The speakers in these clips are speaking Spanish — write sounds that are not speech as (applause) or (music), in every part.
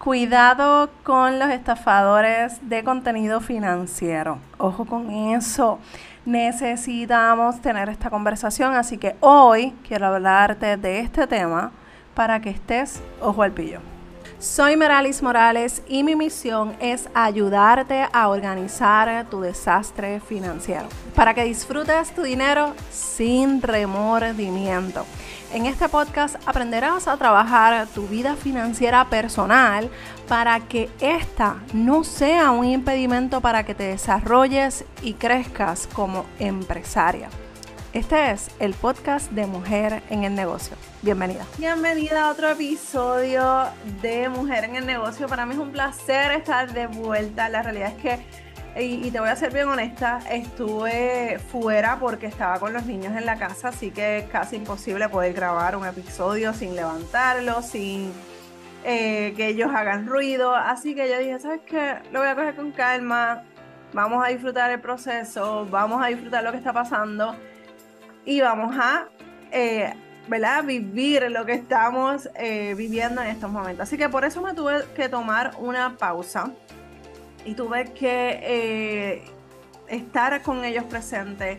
Cuidado con los estafadores de contenido financiero. Ojo con eso. Necesitamos tener esta conversación, así que hoy quiero hablarte de este tema para que estés ojo al pillo. Soy Meralis Morales y mi misión es ayudarte a organizar tu desastre financiero para que disfrutes tu dinero sin remordimiento. En este podcast aprenderás a trabajar tu vida financiera personal para que esta no sea un impedimento para que te desarrolles y crezcas como empresaria. Este es el podcast de Mujer en el Negocio. Bienvenida. Bienvenida a otro episodio de Mujer en el Negocio. Para mí es un placer estar de vuelta. La realidad es que y, te voy a ser bien honesta, estuve fuera porque estaba con los niños en la casa, así que es casi imposible poder grabar un episodio sin levantarlo, sin eh, que ellos hagan ruido. Así que yo dije, ¿sabes qué? Lo voy a coger con calma, vamos a disfrutar el proceso, vamos a disfrutar lo que está pasando y vamos a... Eh, ¿verdad? vivir lo que estamos eh, viviendo en estos momentos. Así que por eso me tuve que tomar una pausa y tuve que eh, estar con ellos presentes.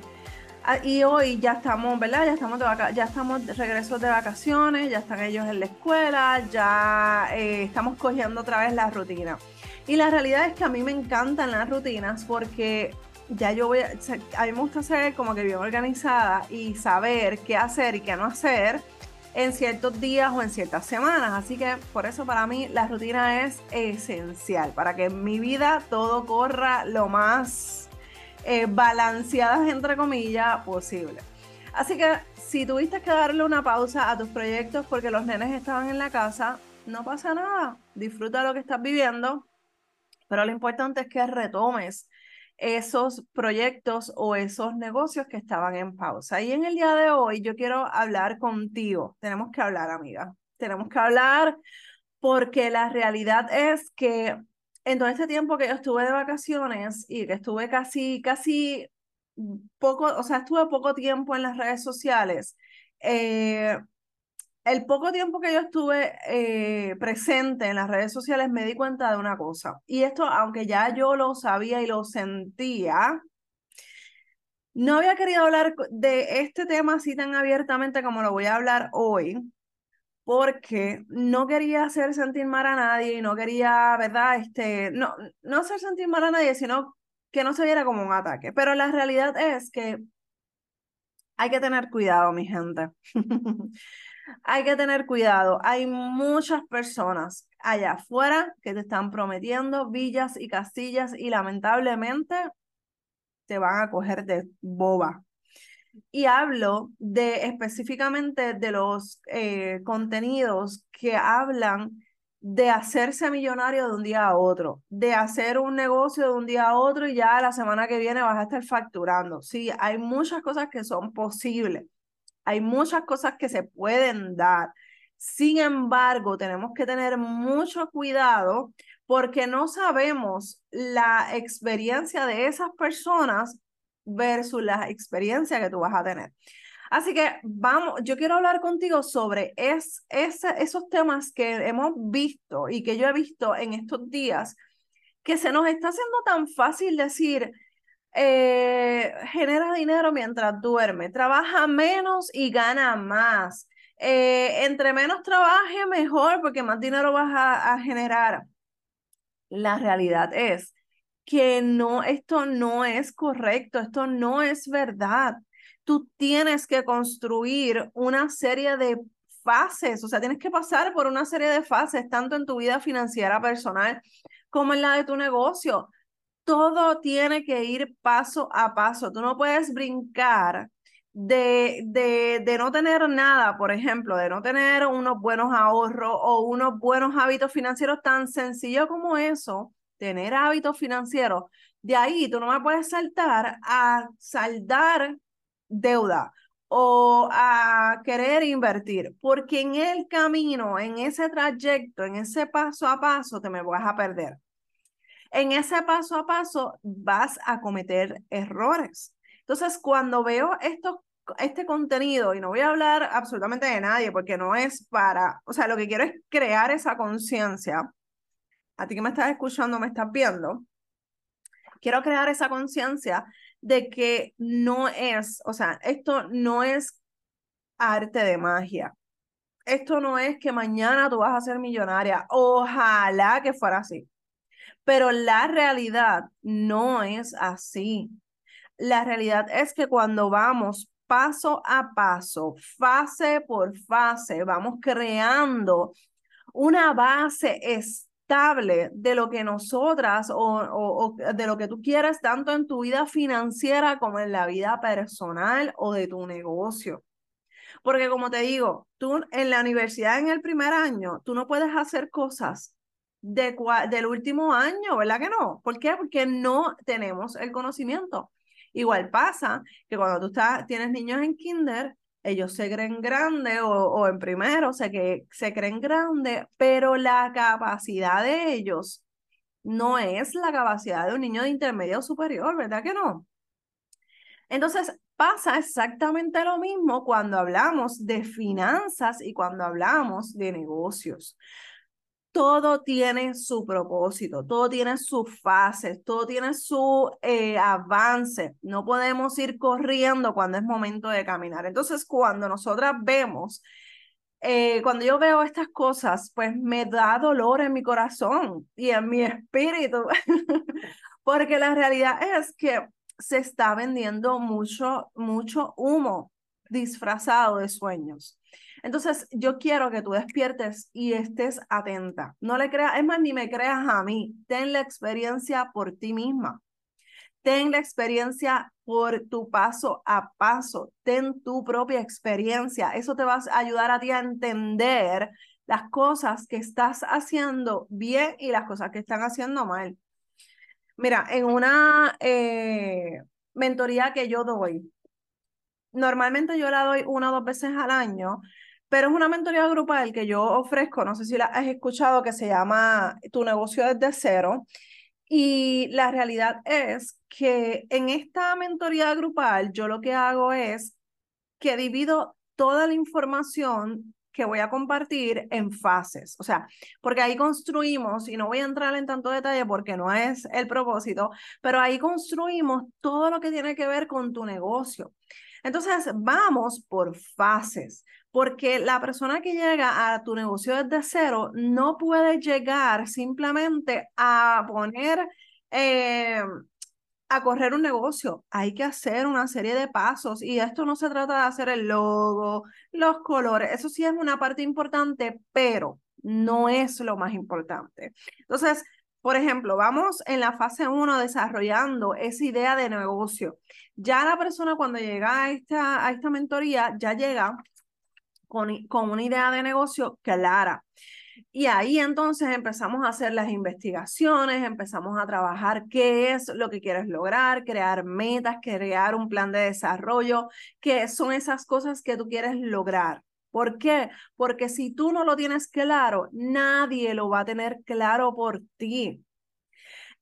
Ah, y hoy ya estamos, ¿verdad? Ya estamos de ya estamos de regreso de vacaciones, ya están ellos en la escuela, ya eh, estamos cogiendo otra vez la rutina. Y la realidad es que a mí me encantan las rutinas porque ya yo voy a, a mí me gusta ser como que bien organizada y saber qué hacer y qué no hacer en ciertos días o en ciertas semanas. Así que por eso para mí la rutina es esencial, para que en mi vida todo corra lo más eh, balanceadas, entre comillas, posible. Así que si tuviste que darle una pausa a tus proyectos porque los nenes estaban en la casa, no pasa nada. Disfruta lo que estás viviendo, pero lo importante es que retomes esos proyectos o esos negocios que estaban en pausa. Y en el día de hoy yo quiero hablar contigo. Tenemos que hablar, amiga. Tenemos que hablar porque la realidad es que en todo este tiempo que yo estuve de vacaciones y que estuve casi, casi poco, o sea, estuve poco tiempo en las redes sociales, eh, el poco tiempo que yo estuve eh, presente en las redes sociales me di cuenta de una cosa. Y esto, aunque ya yo lo sabía y lo sentía, no había querido hablar de este tema así tan abiertamente como lo voy a hablar hoy, porque no quería hacer sentir mal a nadie y no quería, ¿verdad? Este, no, no hacer sentir mal a nadie, sino que no se viera como un ataque. Pero la realidad es que hay que tener cuidado, mi gente. (laughs) hay que tener cuidado. Hay muchas personas allá afuera que te están prometiendo villas y castillas y lamentablemente te van a coger de boba. Y hablo de específicamente de los eh, contenidos que hablan de hacerse millonario de un día a otro, de hacer un negocio de un día a otro y ya la semana que viene vas a estar facturando. Sí, hay muchas cosas que son posibles hay muchas cosas que se pueden dar. Sin embargo, tenemos que tener mucho cuidado porque no sabemos la experiencia de esas personas versus la experiencia que tú vas a tener. Así que vamos, yo quiero hablar contigo sobre es, esos temas que hemos visto y que yo he visto en estos días, que se nos está haciendo tan fácil decir, eh, genera dinero mientras duerme, trabaja menos y gana más. Eh, entre menos trabaje, mejor, porque más dinero vas a, a generar. La realidad es que no, esto no es correcto, esto no es verdad. Tú tienes que construir una serie de fases, o sea, tienes que pasar por una serie de fases, tanto en tu vida financiera personal como en la de tu negocio todo tiene que ir paso a paso. Tú no puedes brincar de, de, de, no tener nada, por ejemplo, de no tener unos buenos ahorros o unos buenos hábitos financieros tan sencillo como eso, tener hábitos financieros. De ahí tú no me puedes saltar a saldar deuda o a querer invertir, porque en el camino, en ese trayecto, en ese paso a paso, te me vas a perder en ese paso a paso vas a cometer errores. Entonces, cuando veo esto, este contenido, y no voy a hablar absolutamente de nadie, porque no es para, o sea, lo que quiero es crear esa conciencia a ti que me estás escuchando, me estás viendo, quiero crear esa conciencia de que no es, o sea, esto no es arte de magia. Esto no es que mañana tú vas a ser millonaria. Ojalá que fuera así. Pero la realidad no es así. La realidad es que cuando vamos paso a paso, fase por fase, vamos creando una base estable de lo que nosotras o, o, de lo que tú quieres, tanto en tu vida financiera como en la vida personal o de tu negocio. Porque como te digo, tú en la universidad en el primer año, tú no puedes hacer cosas de, del último año, ¿verdad que no? ¿Por qué? Porque no tenemos el conocimiento. Igual pasa que cuando tú estás, tienes niños en kinder, ellos se creen grandes o, o, en primero, o sea que se creen grandes, pero la capacidad de ellos no es la capacidad de un niño de intermedio superior, ¿verdad que no? Entonces, pasa exactamente lo mismo cuando hablamos de finanzas y cuando hablamos de negocios. Todo tiene su propósito, todo tiene sus fases, todo tiene su eh, avance. No podemos ir corriendo cuando es momento de caminar. Entonces, cuando nosotras vemos, eh, cuando yo veo estas cosas, pues me da dolor en mi corazón y en mi espíritu, (laughs) porque la realidad es que se está vendiendo mucho, mucho humo disfrazado de sueños. Entonces, yo quiero que tú despiertes y estés atenta. No le creas, es más, ni me creas a mí. Ten la experiencia por ti misma. Ten la experiencia por tu paso a paso. Ten tu propia experiencia. Eso te va a ayudar a ti a entender las cosas que estás haciendo bien y las cosas que están haciendo mal. Mira, en una eh, mentoría que yo doy, normalmente yo la doy una o dos veces al año, pero es una mentoría grupal que yo ofrezco, no sé si la has escuchado, que se llama Tu negocio desde cero. Y la realidad es que en esta mentoría grupal yo lo que hago es que divido toda la información que voy a compartir en fases. O sea, porque ahí construimos, y no voy a entrar en tanto detalle porque no es el propósito, pero ahí construimos todo lo que tiene que ver con tu negocio. Entonces, vamos por fases, porque la persona que llega a tu negocio desde cero no puede llegar simplemente a poner... Eh, a correr un negocio hay que hacer una serie de pasos y esto no se trata de hacer el logo, los colores, eso sí es una parte importante, pero no es lo más importante. Entonces, por ejemplo, vamos en la fase 1 desarrollando esa idea de negocio. Ya la persona cuando llega a esta, a esta mentoría ya llega con, con una idea de negocio clara. Y ahí entonces empezamos a hacer las investigaciones, empezamos a trabajar qué es lo que quieres lograr, crear metas, crear un plan de desarrollo, qué son esas cosas que tú quieres lograr. ¿Por qué? Porque si tú no lo tienes claro, nadie lo va a tener claro por ti.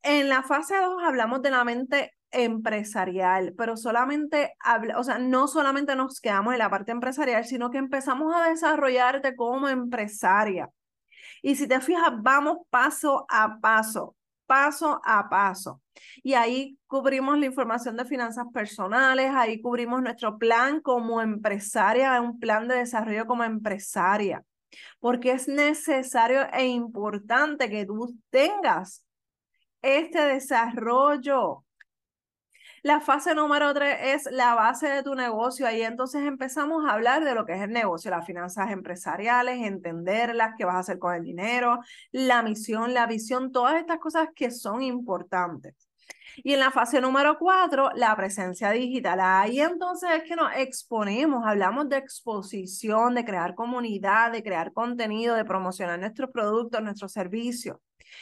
En la fase 2 hablamos de la mente empresarial, pero solamente, habla, o sea, no solamente nos quedamos en la parte empresarial, sino que empezamos a desarrollarte como empresaria. Y si te fijas, vamos paso a paso, paso a paso. Y ahí cubrimos la información de finanzas personales, ahí cubrimos nuestro plan como empresaria, un plan de desarrollo como empresaria, porque es necesario e importante que tú tengas este desarrollo la fase número tres es la base de tu negocio. Ahí entonces empezamos a hablar de lo que es el negocio, las finanzas empresariales, entenderlas, qué vas a hacer con el dinero, la misión, la visión, todas estas cosas que son importantes. Y en la fase número cuatro, la presencia digital. Ahí entonces es que nos exponemos, hablamos de exposición, de crear comunidad, de crear contenido, de promocionar nuestros productos, nuestros servicios.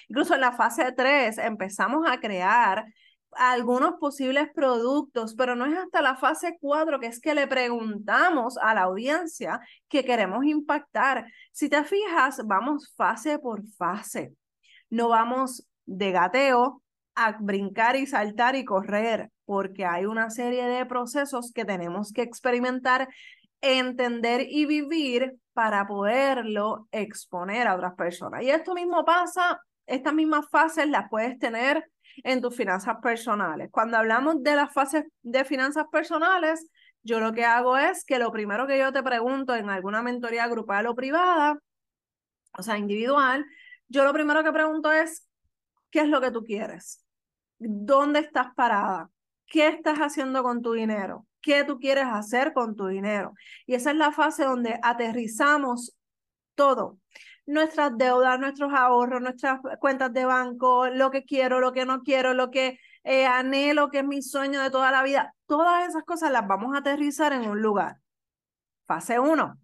Incluso en la fase tres empezamos a crear algunos posibles productos, pero no es hasta la fase 4 que es que le preguntamos a la audiencia que queremos impactar. Si te fijas, vamos fase por fase. No vamos de gateo a brincar y saltar y correr, porque hay una serie de procesos que tenemos que experimentar, entender y vivir para poderlo exponer a otras personas. Y esto mismo pasa estas mismas fases las puedes tener en tus finanzas personales. Cuando hablamos de las fases de finanzas personales, yo lo que hago es que lo primero que yo te pregunto en alguna mentoría grupal o privada, o sea, individual, yo lo primero que pregunto es, ¿qué es lo que tú quieres? ¿Dónde estás parada? ¿Qué estás haciendo con tu dinero? ¿Qué tú quieres hacer con tu dinero? Y esa es la fase donde aterrizamos todo. Nuestras deudas, nuestros ahorros, nuestras cuentas de banco, lo que quiero, lo que no quiero, lo que eh, anhelo, que es mi sueño de toda la vida. Todas esas cosas las vamos a aterrizar en un lugar. Fase 1.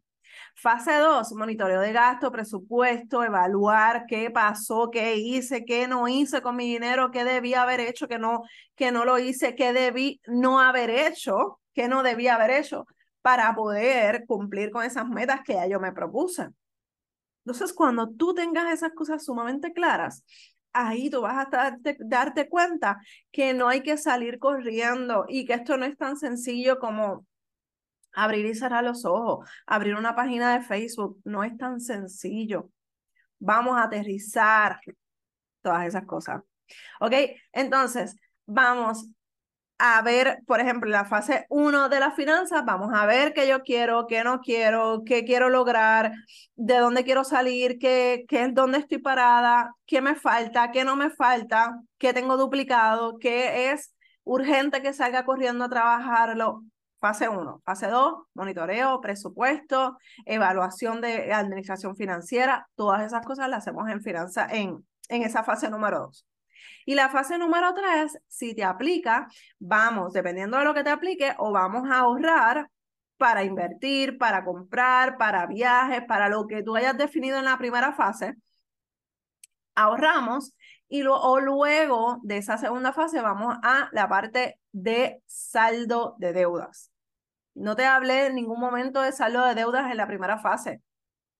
Fase 2, monitoreo de gasto, presupuesto, evaluar qué pasó, qué hice, qué no hice con mi dinero, qué debía haber hecho, qué no, que no lo hice, qué debí no haber hecho, qué no debía haber hecho para poder cumplir con esas metas que ya yo me propuse. Entonces, cuando tú tengas esas cosas sumamente claras, ahí tú vas a darte, darte cuenta que no hay que salir corriendo y que esto no es tan sencillo como abrir y cerrar los ojos, abrir una página de Facebook, no es tan sencillo. Vamos a aterrizar todas esas cosas. ¿Ok? Entonces, vamos a ver, por ejemplo, la fase 1 de las finanzas, vamos a ver qué yo quiero, qué no quiero, qué quiero lograr, de dónde quiero salir, qué, qué es dónde estoy parada, qué me falta, qué no me falta, qué tengo duplicado, qué es urgente que salga corriendo a trabajarlo. Fase 1. Fase 2, monitoreo, presupuesto, evaluación de administración financiera. Todas esas cosas las hacemos en finanza en, en esa fase número 2. Y la fase número tres, si te aplica, vamos, dependiendo de lo que te aplique, o vamos a ahorrar para invertir, para comprar, para viajes, para lo que tú hayas definido en la primera fase. Ahorramos y lo, o luego de esa segunda fase vamos a la parte de saldo de deudas. No te hablé en ningún momento de saldo de deudas en la primera fase.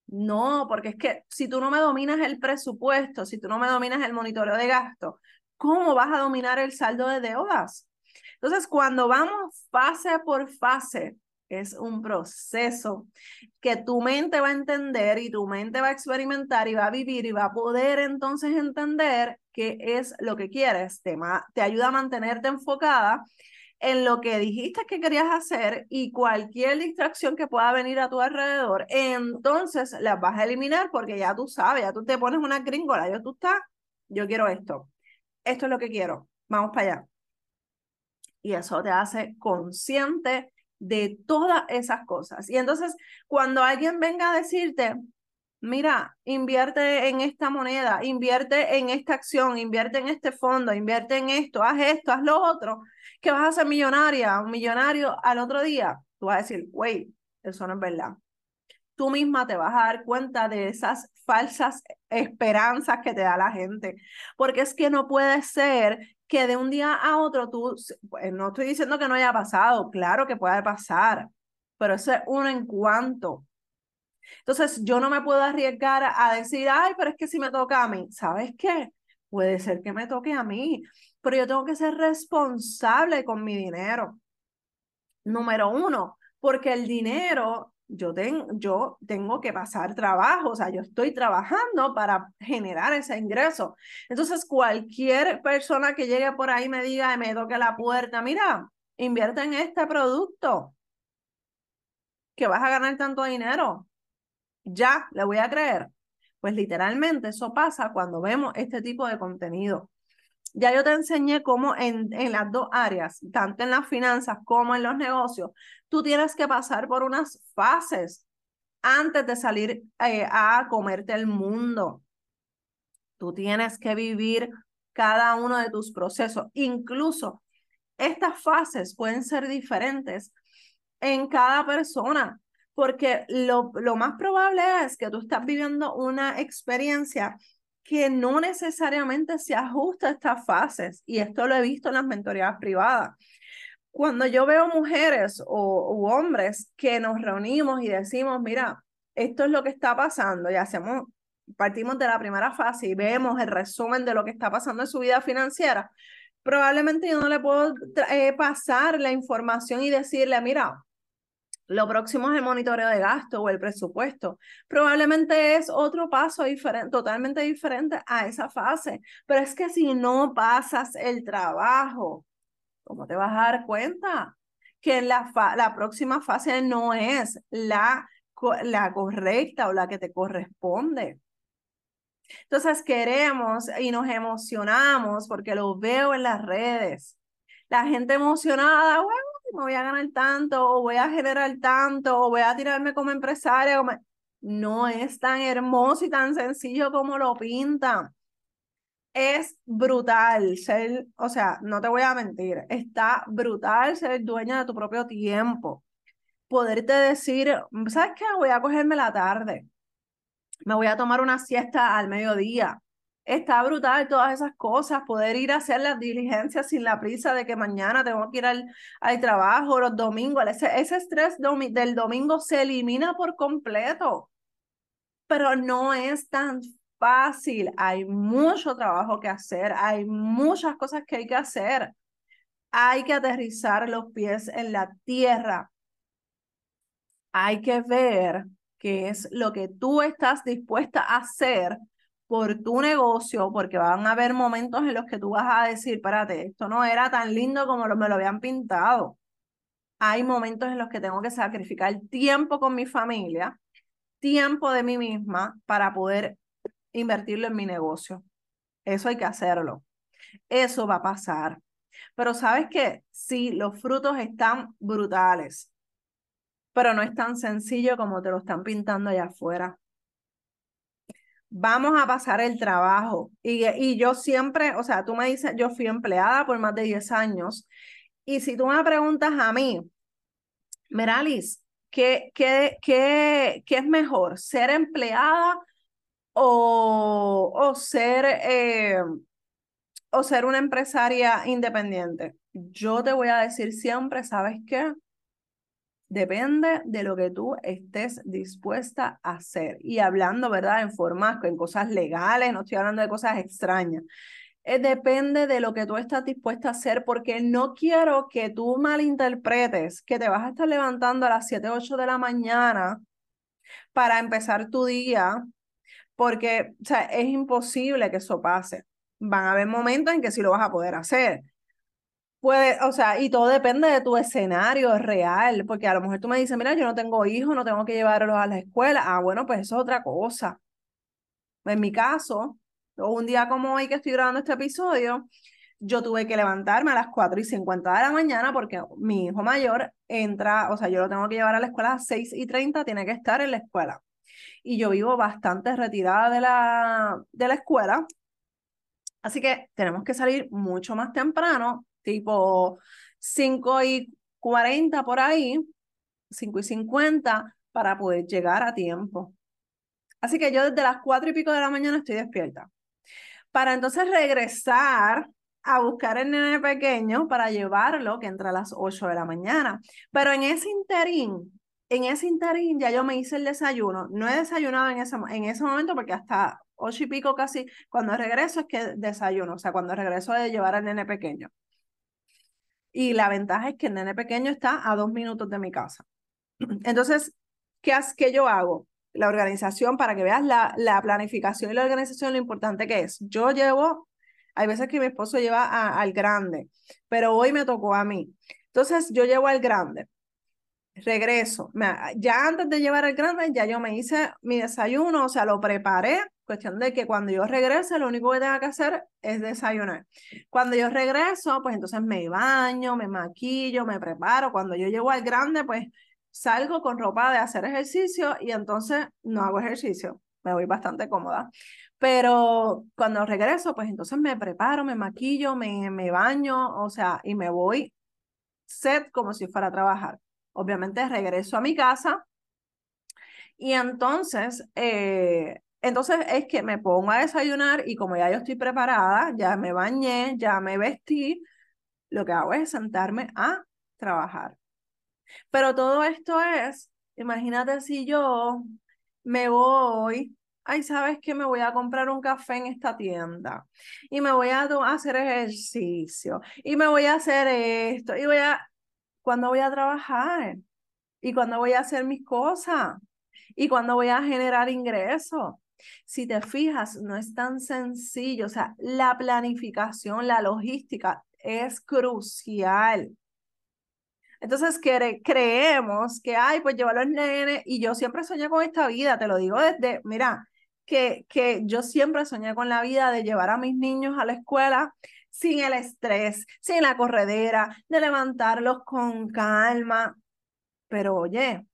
No, porque es que si tú no me dominas el presupuesto, si tú no me dominas el monitoreo de gasto, ¿cómo vas a dominar el saldo de deudas? Entonces, cuando vamos fase por fase, es un proceso que tu mente va a entender y tu mente va a experimentar y va a vivir y va a poder entonces entender qué es lo que quieres. Te, te ayuda a mantenerte enfocada en lo que dijiste que querías hacer y cualquier distracción que pueda venir a tu alrededor, entonces las vas a eliminar porque ya tú sabes, ya tú te pones una gringola, yo tú estás, yo quiero esto, esto es lo que quiero, vamos para allá. Y eso te hace consciente de todas esas cosas. Y entonces, cuando alguien venga a decirte, mira, invierte en esta moneda, invierte en esta acción, invierte en este fondo, invierte en esto, haz esto, haz lo otro, que vas a ser millonaria, un millonario al otro día, tú vas a decir, wait, eso no es verdad. Tú misma te vas a dar cuenta de esas falsas esperanzas que te da la gente, porque es que no puede ser que de un día a otro tú, pues, no estoy diciendo que no haya pasado, claro que puede pasar, pero eso es uno en cuanto. Entonces, yo no me puedo arriesgar a decir, ay, pero es que si me toca a mí, ¿sabes qué? Puede ser que me toque a mí, pero yo tengo que ser responsable con mi dinero. Número uno, porque el dinero, yo, yo tengo que pasar trabajo, o sea, yo estoy trabajando para generar ese ingreso. Entonces, cualquier persona que llegue por ahí me diga, me toque la puerta, mira, invierte en este producto, que vas a ganar tanto dinero ya le voy a creer. Pues literalmente eso pasa cuando vemos este tipo de contenido. Ya yo te enseñé cómo en, en las dos áreas, tanto en las finanzas como en los negocios, tú tienes que pasar por unas fases antes de salir eh, a comerte el mundo. Tú tienes que vivir cada uno de tus procesos. Incluso estas fases pueden ser diferentes en cada persona porque lo, lo más probable es que tú estás viviendo una experiencia que no necesariamente se ajusta a estas fases, y esto lo he visto en las mentorías privadas. Cuando yo veo mujeres o u hombres que nos reunimos y decimos, mira, esto es lo que está pasando y hacemos, partimos de la primera fase y vemos el resumen de lo que está pasando en su vida financiera, probablemente yo no le puedo eh, pasar la información y decirle, mira, Lo próximo es el monitoreo de gasto o el presupuesto. Probablemente es otro paso diferente, totalmente diferente a esa fase. Pero es que si no pasas el trabajo, ¿cómo te vas a dar cuenta? Que la, la próxima fase no es la, la correcta o la que te corresponde. Entonces queremos y nos emocionamos porque lo veo en las redes. La gente emocionada, bueno, me voy a ganar tanto, o voy a generar tanto, o voy a tirarme como empresaria. No es tan hermoso y tan sencillo como lo pintan. Es brutal ser, o sea, no te voy a mentir, está brutal ser dueña de tu propio tiempo. Poderte decir, ¿sabes qué? Voy a cogerme la tarde. Me voy a tomar una siesta al mediodía está brutal todas esas cosas, poder ir a hacer las diligencias sin la prisa de que mañana tengo que ir al, al trabajo, los domingos, ese, ese estrés del domingo se elimina por completo, pero no es tan fácil, hay mucho trabajo que hacer, hay muchas cosas que hay que hacer, hay que aterrizar los pies en la tierra, hay que ver qué es lo que tú estás dispuesta a hacer por tu negocio, porque van a haber momentos en los que tú vas a decir, espérate, esto no era tan lindo como me lo habían pintado. Hay momentos en los que tengo que sacrificar tiempo con mi familia, tiempo de mí misma para poder invertirlo en mi negocio. Eso hay que hacerlo. Eso va a pasar. Pero sabes que sí, los frutos están brutales, pero no es tan sencillo como te lo están pintando allá afuera vamos a pasar el trabajo. Y, y, yo siempre, o sea, tú me dices, yo fui empleada por más de 10 años. Y si tú me preguntas a mí, Meralis, ¿qué, qué, qué, qué es mejor? ¿Ser empleada o, o ser... Eh, o ser una empresaria independiente. Yo te voy a decir siempre, ¿sabes qué? Depende de lo que tú estés dispuesta a hacer. Y hablando, ¿verdad? En formas, en cosas legales, no estoy hablando de cosas extrañas. Eh, depende de lo que tú estás dispuesta a hacer, porque no quiero que tú malinterpretes que te vas a estar levantando a las 7, 8 de la mañana para empezar tu día, porque o sea, es imposible que eso pase. Van a haber momentos en que sí lo vas a poder hacer Puede, o sea, y todo depende de tu escenario real, porque a lo mejor tú me dices, mira, yo no tengo hijos, no tengo que llevarlos a la escuela. Ah, bueno, pues eso es otra cosa. En mi caso, un día como hoy que estoy grabando este episodio, yo tuve que levantarme a las 4 y 50 de la mañana porque mi hijo mayor entra, o sea, yo lo tengo que llevar a la escuela a las 6 y 30, tiene que estar en la escuela. Y yo vivo bastante retirada de la, de la escuela, así que tenemos que salir mucho más temprano tipo 5 y 40 por ahí, 5 y 50, para poder llegar a tiempo. Así que yo desde las 4 y pico de la mañana estoy despierta. Para entonces regresar a buscar el nene pequeño para llevarlo, que entra a las 8 de la mañana. Pero en ese interín, en ese interín ya yo me hice el desayuno. No he desayunado en ese, en ese momento porque hasta 8 y pico casi, cuando regreso es que desayuno, o sea, cuando regreso de llevar al nene pequeño. Y la ventaja es que el nene pequeño está a dos minutos de mi casa. (clears throat) Entonces, ¿qué, qué yo hago? La organización, para que veas la, la planificación y la organización, lo importante que es. Yo llevo, hay veces que mi esposo lleva al grande, pero hoy me tocó a mí. Entonces, yo llevo al grande regreso. Ya antes de llevar al grande, ya yo me hice mi desayuno, o sea, lo preparé. Cuestión de que cuando yo regrese, lo único que tenga que hacer es desayunar. Cuando yo regreso, pues entonces me baño, me maquillo, me preparo. Cuando yo llego al grande, pues salgo con ropa de hacer ejercicio y entonces no hago ejercicio. Me voy bastante cómoda. Pero cuando regreso, pues entonces me preparo, me maquillo, me, me baño, o sea, y me voy set como si fuera a trabajar. Obviamente regreso a mi casa y entonces, eh, entonces es que me pongo a desayunar y como ya yo estoy preparada, ya me bañé, ya me vestí, lo que hago es sentarme a trabajar. Pero todo esto es, imagínate si yo me voy, ay, ¿sabes qué? Me voy a comprar un café en esta tienda y me voy a hacer ejercicio y me voy a hacer esto y voy a, ¿cuándo voy a trabajar? ¿Y cuándo voy a hacer mis cosas? ¿Y cuándo voy a generar ingresos? Si te fijas, no es tan sencillo. O sea, la planificación, la logística es crucial. Entonces creemos que, ay, pues llevar a los nenes, y yo siempre soñé con esta vida, te lo digo desde, mira, que, que yo siempre soñé con la vida de llevar a mis niños a la escuela sin el estrés, sin la corredera, de levantarlos con calma. Pero oye,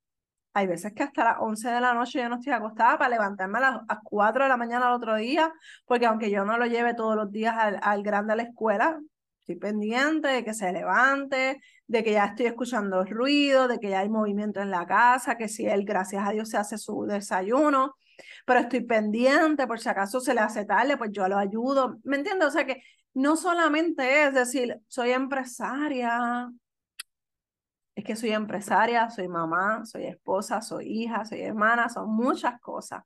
hay veces que hasta las 11 de la noche yo no estoy acostada para levantarme a las, 4 de la mañana al otro día, porque aunque yo no lo lleve todos los días al, al grande a la escuela, estoy pendiente de que se levante, de que ya estoy escuchando ruido, de que ya hay movimiento en la casa, que si él, gracias a Dios, se hace su desayuno, pero estoy pendiente, por si acaso se le hace tarde, pues yo lo ayudo, ¿me entiendes? O sea que no solamente es decir, soy empresaria, es que soy empresaria, soy mamá, soy esposa, soy hija, soy hermana, son muchas cosas.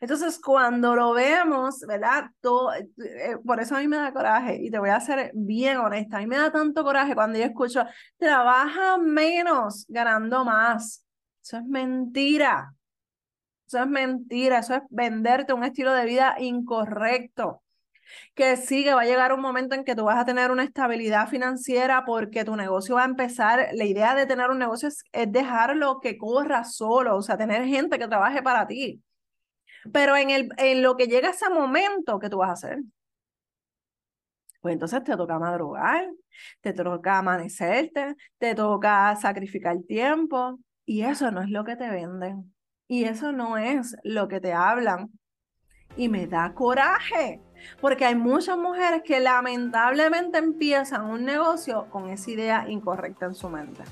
Entonces, cuando lo vemos, ¿verdad? Todo, eh, eh, por eso a mí me da coraje y te voy a ser bien honesta, a mí me da tanto coraje cuando yo escucho, trabaja menos ganando más. Eso es mentira. Eso es mentira, eso es venderte un estilo de vida incorrecto que sí, que va a llegar un momento en que tú vas a tener una estabilidad financiera porque tu negocio va a empezar, la idea de tener un negocio es, dejarlo que corra solo, o sea, tener gente que trabaje para ti. Pero en, el, en lo que llega ese momento, ¿qué tú vas a hacer? Pues entonces te toca madrugar, te toca amanecerte, te toca sacrificar tiempo y eso no es lo que te venden. Y eso no es lo que te hablan. Y me da coraje, porque hay muchas mujeres que lamentablemente empiezan un negocio con esa idea incorrecta en su mente.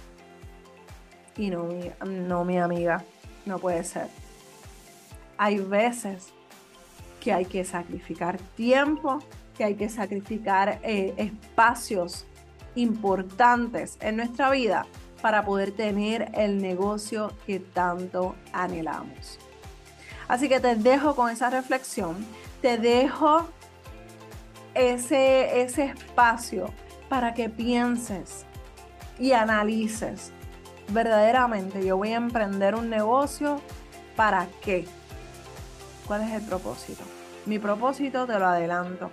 Y no, no mi amiga, no puede ser. Hay veces que hay que sacrificar tiempo, que hay que sacrificar eh, espacios importantes en nuestra vida para poder tener el negocio que tanto anhelamos. Así que te dejo con esa reflexión, te dejo ese, ese espacio para que pienses y analices. Verdaderamente yo voy a emprender un negocio, ¿para qué? ¿Cuál es el propósito? Mi propósito, te lo adelanto,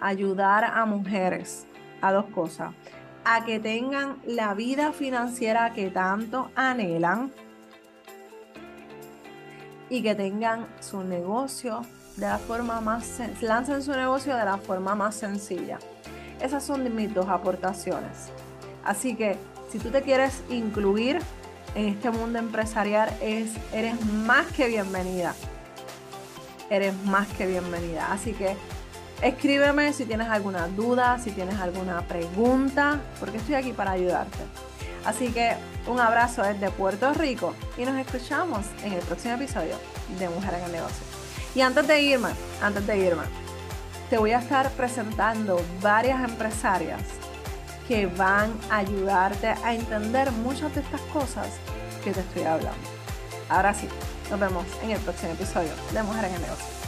ayudar a mujeres a dos cosas, a que tengan la vida financiera que tanto anhelan y que tengan su negocio de la forma más, lancen su negocio de la forma más sencilla. Esas son mis dos aportaciones. Así que si tú te quieres incluir en este mundo empresarial, es, eres más que bienvenida. Eres más que bienvenida. Así que escríbeme si tienes alguna duda, si tienes alguna pregunta, porque estoy aquí para ayudarte. Así que un abrazo desde Puerto Rico y nos escuchamos en el próximo episodio de Mujer en el Negocio. Y antes de irme, antes de irme, te voy a estar presentando varias empresarias que van a ayudarte a entender muchas de estas cosas que te estoy hablando. Ahora sí, nos vemos en el próximo episodio de Mujer en el Negocio.